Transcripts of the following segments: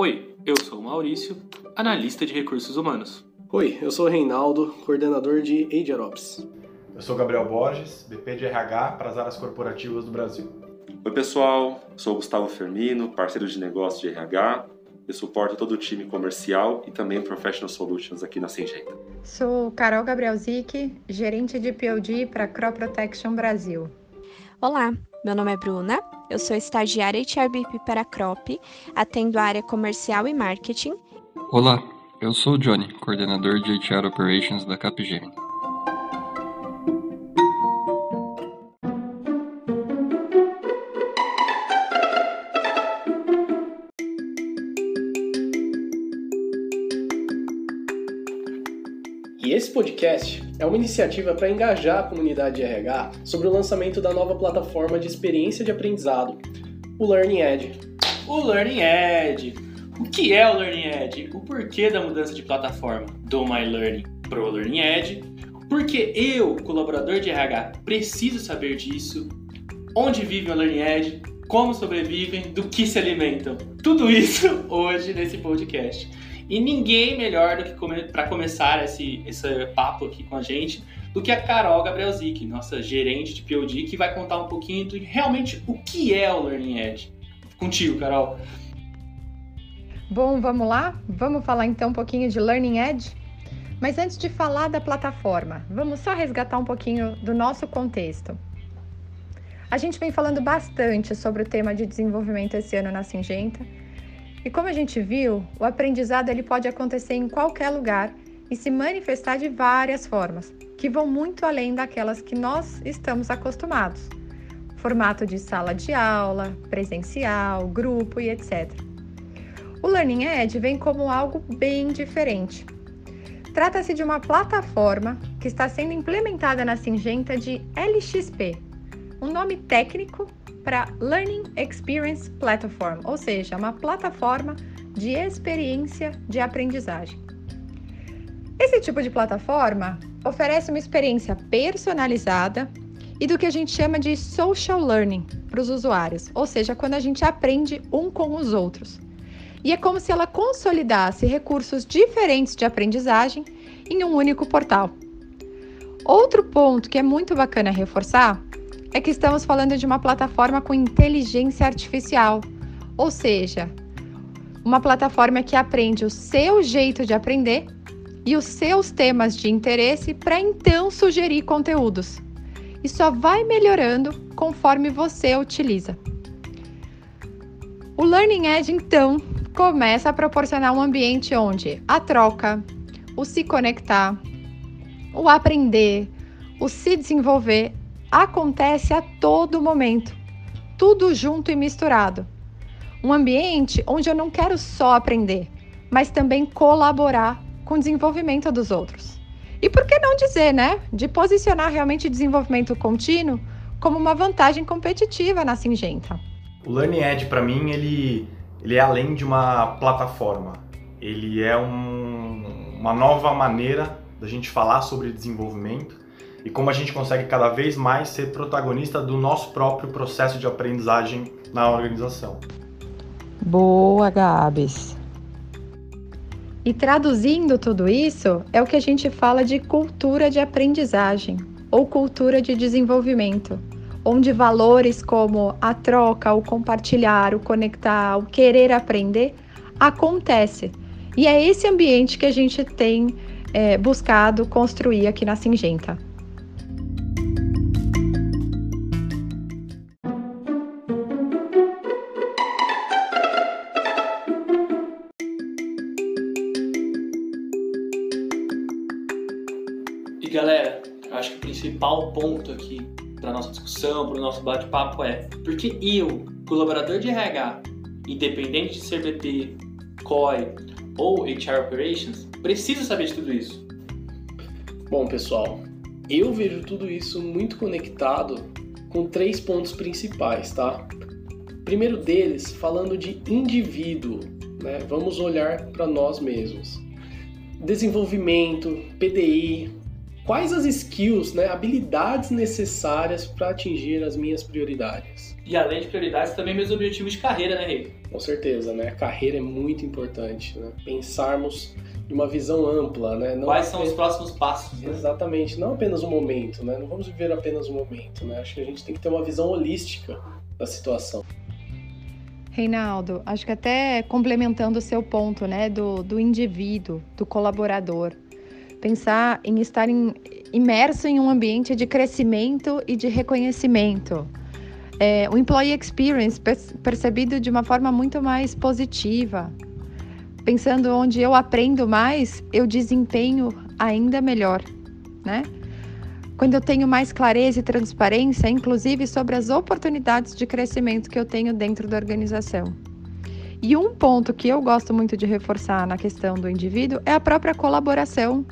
Oi, eu sou o Maurício, analista de recursos humanos. Oi, eu sou o Reinaldo, coordenador de AgeRops. Eu sou Gabriel Borges, VP de RH para as áreas corporativas do Brasil. Oi, pessoal. Sou Gustavo Fermino, parceiro de negócio de RH. Eu suporto todo o time comercial e também Professional Solutions aqui na Singenta. Sou Carol Gabriel Zic, gerente de POD para Crop Protection Brasil. Olá, meu nome é Bruna, eu sou estagiária HRBP para a Crop, atendo a área comercial e marketing. Olá, eu sou o Johnny, coordenador de HR Operations da Capgemini. E esse podcast é uma iniciativa para engajar a comunidade de RH sobre o lançamento da nova plataforma de experiência de aprendizado, o Learning Edge. O Learning Edge. O que é o Learning Edge? O porquê da mudança de plataforma do My Learning para o Learning Edge? Porque eu, colaborador de RH, preciso saber disso. Onde vive o Learning Edge? Como sobrevivem? Do que se alimentam? Tudo isso hoje nesse podcast. E ninguém melhor do que come para começar esse, esse papo aqui com a gente do que a Carol Gabrielzik, nossa gerente de POD, que vai contar um pouquinho de realmente o que é o Learning Edge. Contigo, Carol. Bom, vamos lá? Vamos falar então um pouquinho de Learning Edge? Mas antes de falar da plataforma, vamos só resgatar um pouquinho do nosso contexto. A gente vem falando bastante sobre o tema de desenvolvimento esse ano na Singenta e como a gente viu, o aprendizado ele pode acontecer em qualquer lugar e se manifestar de várias formas, que vão muito além daquelas que nós estamos acostumados. Formato de sala de aula, presencial, grupo e etc. O Learning Edge vem como algo bem diferente. Trata-se de uma plataforma que está sendo implementada na Singenta de LXP, um nome técnico para Learning Experience Platform, ou seja, uma plataforma de experiência de aprendizagem. Esse tipo de plataforma oferece uma experiência personalizada e do que a gente chama de social learning para os usuários, ou seja, quando a gente aprende um com os outros. E é como se ela consolidasse recursos diferentes de aprendizagem em um único portal. Outro ponto que é muito bacana reforçar é que estamos falando de uma plataforma com inteligência artificial, ou seja, uma plataforma que aprende o seu jeito de aprender e os seus temas de interesse para então sugerir conteúdos. E só vai melhorando conforme você utiliza. O Learning Edge, então, começa a proporcionar um ambiente onde a troca, o se conectar, o aprender, o se desenvolver acontece a todo momento, tudo junto e misturado. Um ambiente onde eu não quero só aprender, mas também colaborar com o desenvolvimento dos outros. E por que não dizer, né, de posicionar realmente desenvolvimento contínuo como uma vantagem competitiva na Singenta? O Learning Edge, para mim, ele, ele é além de uma plataforma. Ele é um, uma nova maneira da gente falar sobre desenvolvimento e como a gente consegue cada vez mais ser protagonista do nosso próprio processo de aprendizagem na organização. Boa, Gabs. E traduzindo tudo isso, é o que a gente fala de cultura de aprendizagem ou cultura de desenvolvimento, onde valores como a troca, o compartilhar, o conectar, o querer aprender acontece. E é esse ambiente que a gente tem é, buscado construir aqui na Singenta. O ponto aqui para nossa discussão, para o nosso bate-papo é porque eu, colaborador de RH, independente de ser BP, COI ou HR Operations, preciso saber de tudo isso. Bom, pessoal, eu vejo tudo isso muito conectado com três pontos principais, tá? Primeiro deles, falando de indivíduo, né? Vamos olhar para nós mesmos. Desenvolvimento, PDI, quais as skills, né, habilidades necessárias para atingir as minhas prioridades. E além de prioridades, também meus objetivos de carreira, né, Rei? Com certeza, né? A carreira é muito importante, né? Pensarmos de uma visão ampla, né? Não Quais são os próximos passos? Né? Exatamente, não apenas o momento, né? Não vamos viver apenas o momento, né? Acho que a gente tem que ter uma visão holística da situação. Reinaldo, acho que até complementando o seu ponto, né, do, do indivíduo, do colaborador, pensar em estar em, imerso em um ambiente de crescimento e de reconhecimento é, o employee experience percebido de uma forma muito mais positiva. Pensando onde eu aprendo mais, eu desempenho ainda melhor, né? Quando eu tenho mais clareza e transparência, inclusive sobre as oportunidades de crescimento que eu tenho dentro da organização. E um ponto que eu gosto muito de reforçar na questão do indivíduo é a própria colaboração.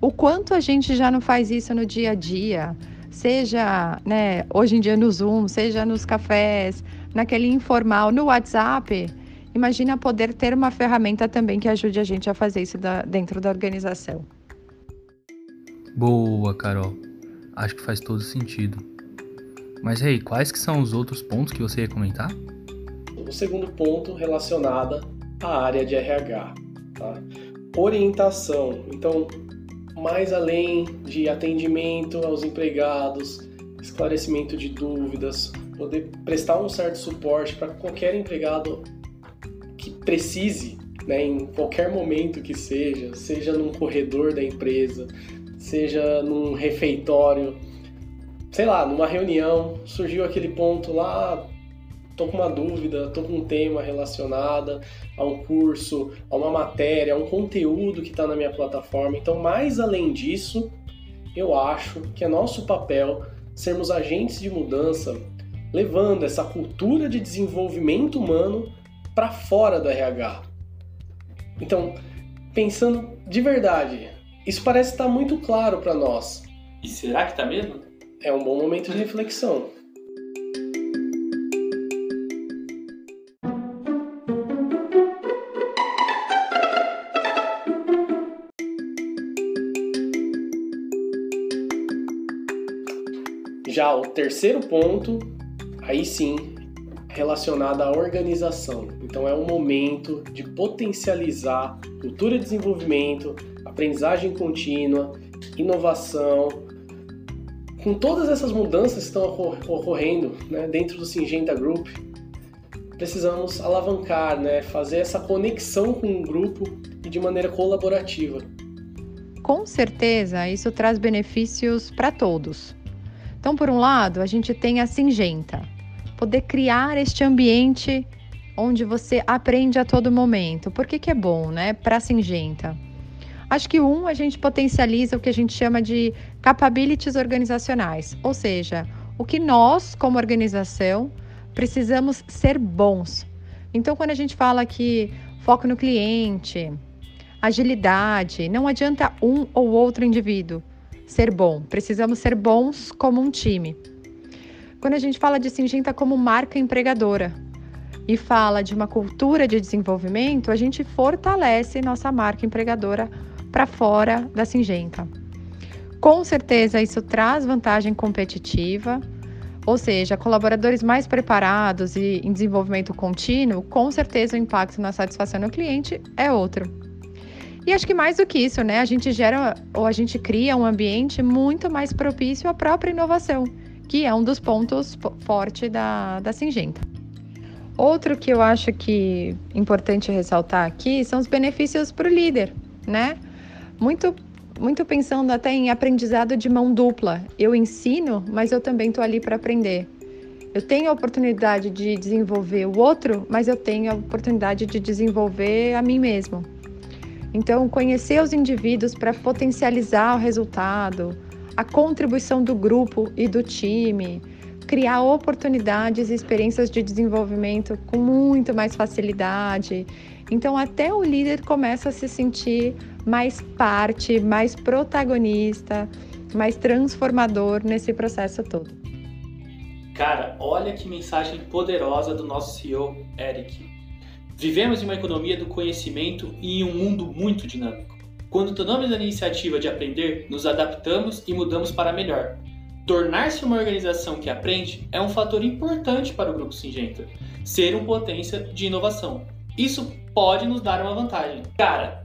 O quanto a gente já não faz isso no dia a dia, seja né, hoje em dia no Zoom, seja nos cafés, naquele informal, no WhatsApp. Imagina poder ter uma ferramenta também que ajude a gente a fazer isso da, dentro da organização. Boa, Carol. Acho que faz todo sentido. Mas, Rei, hey, quais que são os outros pontos que você ia comentar? O segundo ponto relacionado à área de RH. Tá? Orientação. Então, mais além de atendimento aos empregados, esclarecimento de dúvidas, poder prestar um certo suporte para qualquer empregado que precise, né, em qualquer momento que seja, seja num corredor da empresa, seja num refeitório, sei lá, numa reunião, surgiu aquele ponto lá, tô com uma dúvida, tô com um tema relacionado a um curso, a uma matéria, a um conteúdo que está na minha plataforma. Então, mais além disso, eu acho que é nosso papel sermos agentes de mudança, levando essa cultura de desenvolvimento humano para fora do RH. Então, pensando de verdade, isso parece estar muito claro para nós. E será que está mesmo? É um bom momento de reflexão. Já o terceiro ponto, aí sim, relacionado à organização. Então é um momento de potencializar cultura de desenvolvimento, aprendizagem contínua, inovação. Com todas essas mudanças que estão ocorrendo né, dentro do Singenta Group, precisamos alavancar, né, fazer essa conexão com o grupo e de maneira colaborativa. Com certeza, isso traz benefícios para todos então, por um lado, a gente tem a Singenta, poder criar este ambiente onde você aprende a todo momento. Por que, que é bom, né, para a Singenta? Acho que um, a gente potencializa o que a gente chama de capabilities organizacionais, ou seja, o que nós, como organização, precisamos ser bons. Então, quando a gente fala que foco no cliente, agilidade, não adianta um ou outro indivíduo ser bom. Precisamos ser bons como um time. Quando a gente fala de Singenta como marca empregadora e fala de uma cultura de desenvolvimento, a gente fortalece nossa marca empregadora para fora da Singenta. Com certeza isso traz vantagem competitiva, ou seja, colaboradores mais preparados e em desenvolvimento contínuo, com certeza o impacto na satisfação do cliente é outro. E acho que mais do que isso, né? A gente gera ou a gente cria um ambiente muito mais propício à própria inovação, que é um dos pontos fortes da, da Singenta. Outro que eu acho que importante ressaltar aqui são os benefícios para o líder, né? Muito, muito pensando até em aprendizado de mão dupla. Eu ensino, mas eu também estou ali para aprender. Eu tenho a oportunidade de desenvolver o outro, mas eu tenho a oportunidade de desenvolver a mim mesmo. Então, conhecer os indivíduos para potencializar o resultado, a contribuição do grupo e do time, criar oportunidades e experiências de desenvolvimento com muito mais facilidade. Então, até o líder começa a se sentir mais parte, mais protagonista, mais transformador nesse processo todo. Cara, olha que mensagem poderosa do nosso CEO, Eric. Vivemos em uma economia do conhecimento e em um mundo muito dinâmico. Quando tomamos a iniciativa de aprender, nos adaptamos e mudamos para melhor. Tornar-se uma organização que aprende é um fator importante para o Grupo Singenta, ser um potência de inovação. Isso pode nos dar uma vantagem. Cara,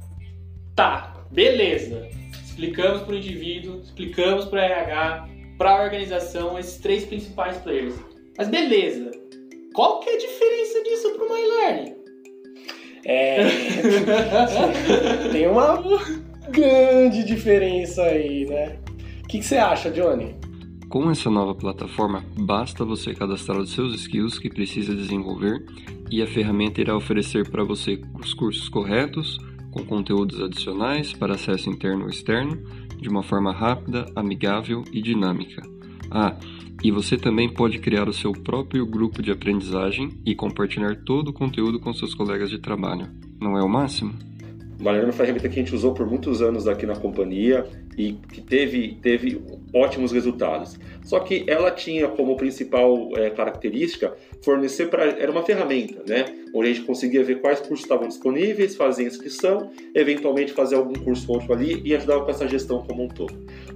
tá, beleza. Explicamos para o indivíduo, explicamos para o RH, para a organização, esses três principais players. Mas beleza, qual que é a diferença disso para o MyLearning? É. Tem uma grande diferença aí, né? O que, que você acha, Johnny? Com essa nova plataforma, basta você cadastrar os seus skills que precisa desenvolver e a ferramenta irá oferecer para você os cursos corretos, com conteúdos adicionais para acesso interno ou externo, de uma forma rápida, amigável e dinâmica. Ah, e você também pode criar o seu próprio grupo de aprendizagem e compartilhar todo o conteúdo com seus colegas de trabalho. Não é o máximo? Malhar é uma ferramenta que a gente usou por muitos anos aqui na companhia e que teve, teve ótimos resultados. Só que ela tinha como principal é, característica fornecer para. Era uma ferramenta, né? Onde a gente conseguia ver quais cursos estavam disponíveis, fazer inscrição, eventualmente fazer algum curso outro ali e ajudava com essa gestão como um todo.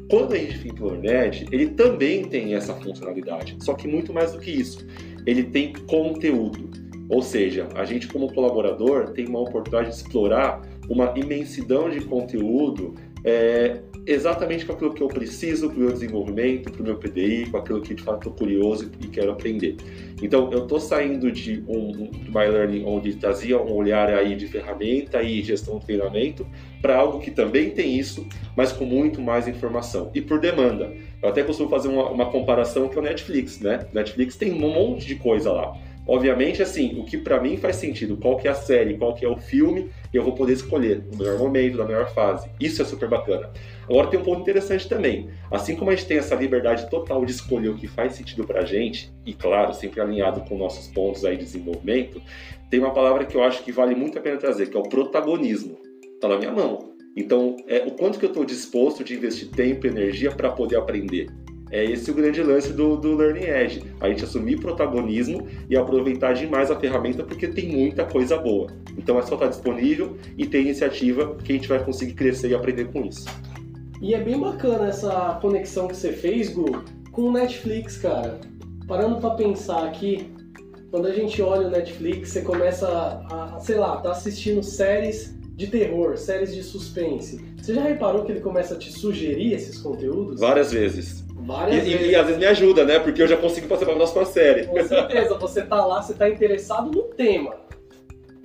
Quando a gente fica no LearnEd, ele também tem essa funcionalidade, só que muito mais do que isso. Ele tem conteúdo. Ou seja, a gente como colaborador tem uma oportunidade de explorar uma imensidão de conteúdo é, exatamente com aquilo que eu preciso para o meu desenvolvimento, para o meu PDI, com aquilo que de fato estou curioso e quero aprender. Então, eu estou saindo de um, um My Learning onde trazia um olhar aí de ferramenta e gestão de treinamento para algo que também tem isso, mas com muito mais informação e por demanda. Eu até costumo fazer uma, uma comparação que é o Netflix, né? Netflix tem um monte de coisa lá. Obviamente, assim, o que para mim faz sentido, qual que é a série, qual que é o filme, eu vou poder escolher no melhor momento, na melhor fase. Isso é super bacana. Agora tem um ponto interessante também. Assim como a gente tem essa liberdade total de escolher o que faz sentido pra gente, e claro, sempre alinhado com nossos pontos aí de desenvolvimento, tem uma palavra que eu acho que vale muito a pena trazer, que é o protagonismo. Tá na minha mão. Então, é o quanto que eu estou disposto de investir tempo e energia para poder aprender. É esse o grande lance do, do Learning Edge. A gente assumir protagonismo e aproveitar demais a ferramenta porque tem muita coisa boa. Então é só estar disponível e ter iniciativa que a gente vai conseguir crescer e aprender com isso. E é bem bacana essa conexão que você fez, Gu, com o Netflix, cara. Parando para pensar aqui, quando a gente olha o Netflix, você começa a, a, sei lá, tá assistindo séries de terror, séries de suspense. Você já reparou que ele começa a te sugerir esses conteúdos? Várias vezes. Várias E, vezes. e, e às vezes me ajuda, né? Porque eu já consigo passar para a próxima série. Com certeza, você tá lá, você tá interessado no tema.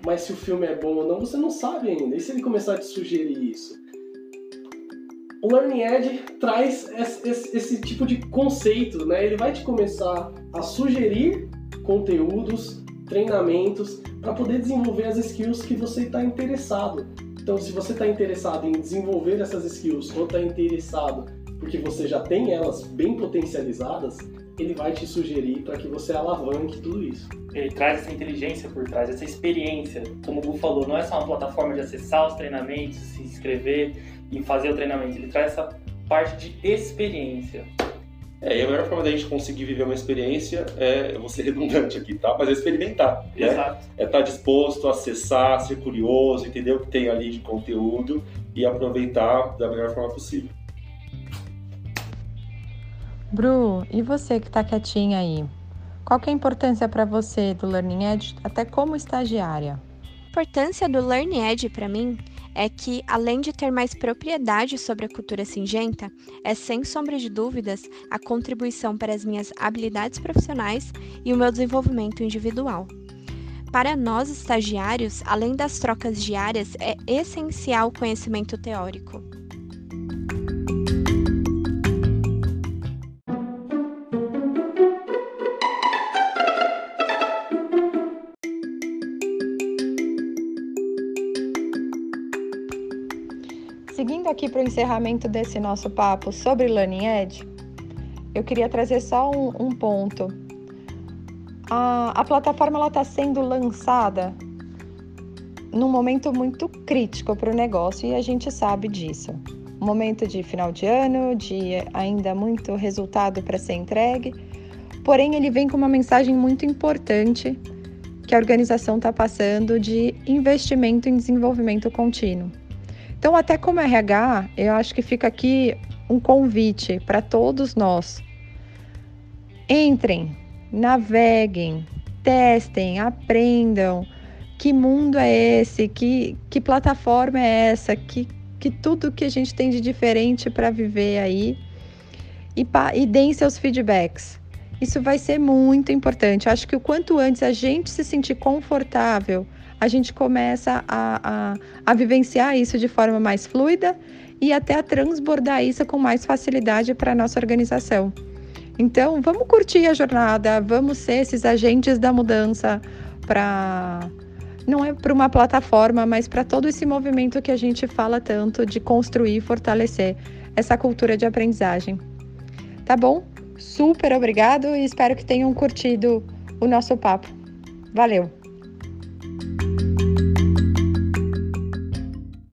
Mas se o filme é bom ou não, você não sabe ainda. E se ele começar a te sugerir isso? O Learning Edge traz esse, esse- esse tipo de conceito, né? Ele vai te começar a sugerir conteúdos, treinamentos, para poder desenvolver as skills que você está interessado. Então, se você está interessado em desenvolver essas skills ou está interessado porque você já tem elas bem potencializadas, ele vai te sugerir para que você alavanque tudo isso. Ele traz essa inteligência por trás, essa experiência. Como o Gu falou, não é só uma plataforma de acessar os treinamentos, se inscrever e fazer o treinamento. Ele traz essa parte de experiência. É, e a melhor forma da gente conseguir viver uma experiência é, eu vou ser redundante aqui, tá? Mas é experimentar. Né? Exato. É estar disposto a acessar, ser curioso, entender o que tem ali de conteúdo e aproveitar da melhor forma possível. Bru, e você que está quietinha aí? Qual é a importância para você do Learning Edge, até como estagiária? A importância do Learn Edge para mim é que, além de ter mais propriedade sobre a cultura singenta, é sem sombra de dúvidas a contribuição para as minhas habilidades profissionais e o meu desenvolvimento individual. Para nós estagiários, além das trocas diárias, é essencial o conhecimento teórico. Seguindo aqui para o encerramento desse nosso papo sobre Learning Edge, eu queria trazer só um, um ponto. A, a plataforma está sendo lançada num momento muito crítico para o negócio e a gente sabe disso. Momento de final de ano, de ainda muito resultado para ser entregue, porém ele vem com uma mensagem muito importante que a organização está passando de investimento em desenvolvimento contínuo. Então, até como RH, eu acho que fica aqui um convite para todos nós. Entrem, naveguem, testem, aprendam. Que mundo é esse? Que, que plataforma é essa? Que, que tudo que a gente tem de diferente para viver aí e, e deem seus feedbacks. Isso vai ser muito importante. Acho que o quanto antes a gente se sentir confortável, a gente começa a, a, a vivenciar isso de forma mais fluida e até a transbordar isso com mais facilidade para a nossa organização. Então, vamos curtir a jornada, vamos ser esses agentes da mudança para não é para uma plataforma, mas para todo esse movimento que a gente fala tanto de construir e fortalecer essa cultura de aprendizagem. Tá bom? Super obrigado e espero que tenham curtido o nosso papo. Valeu!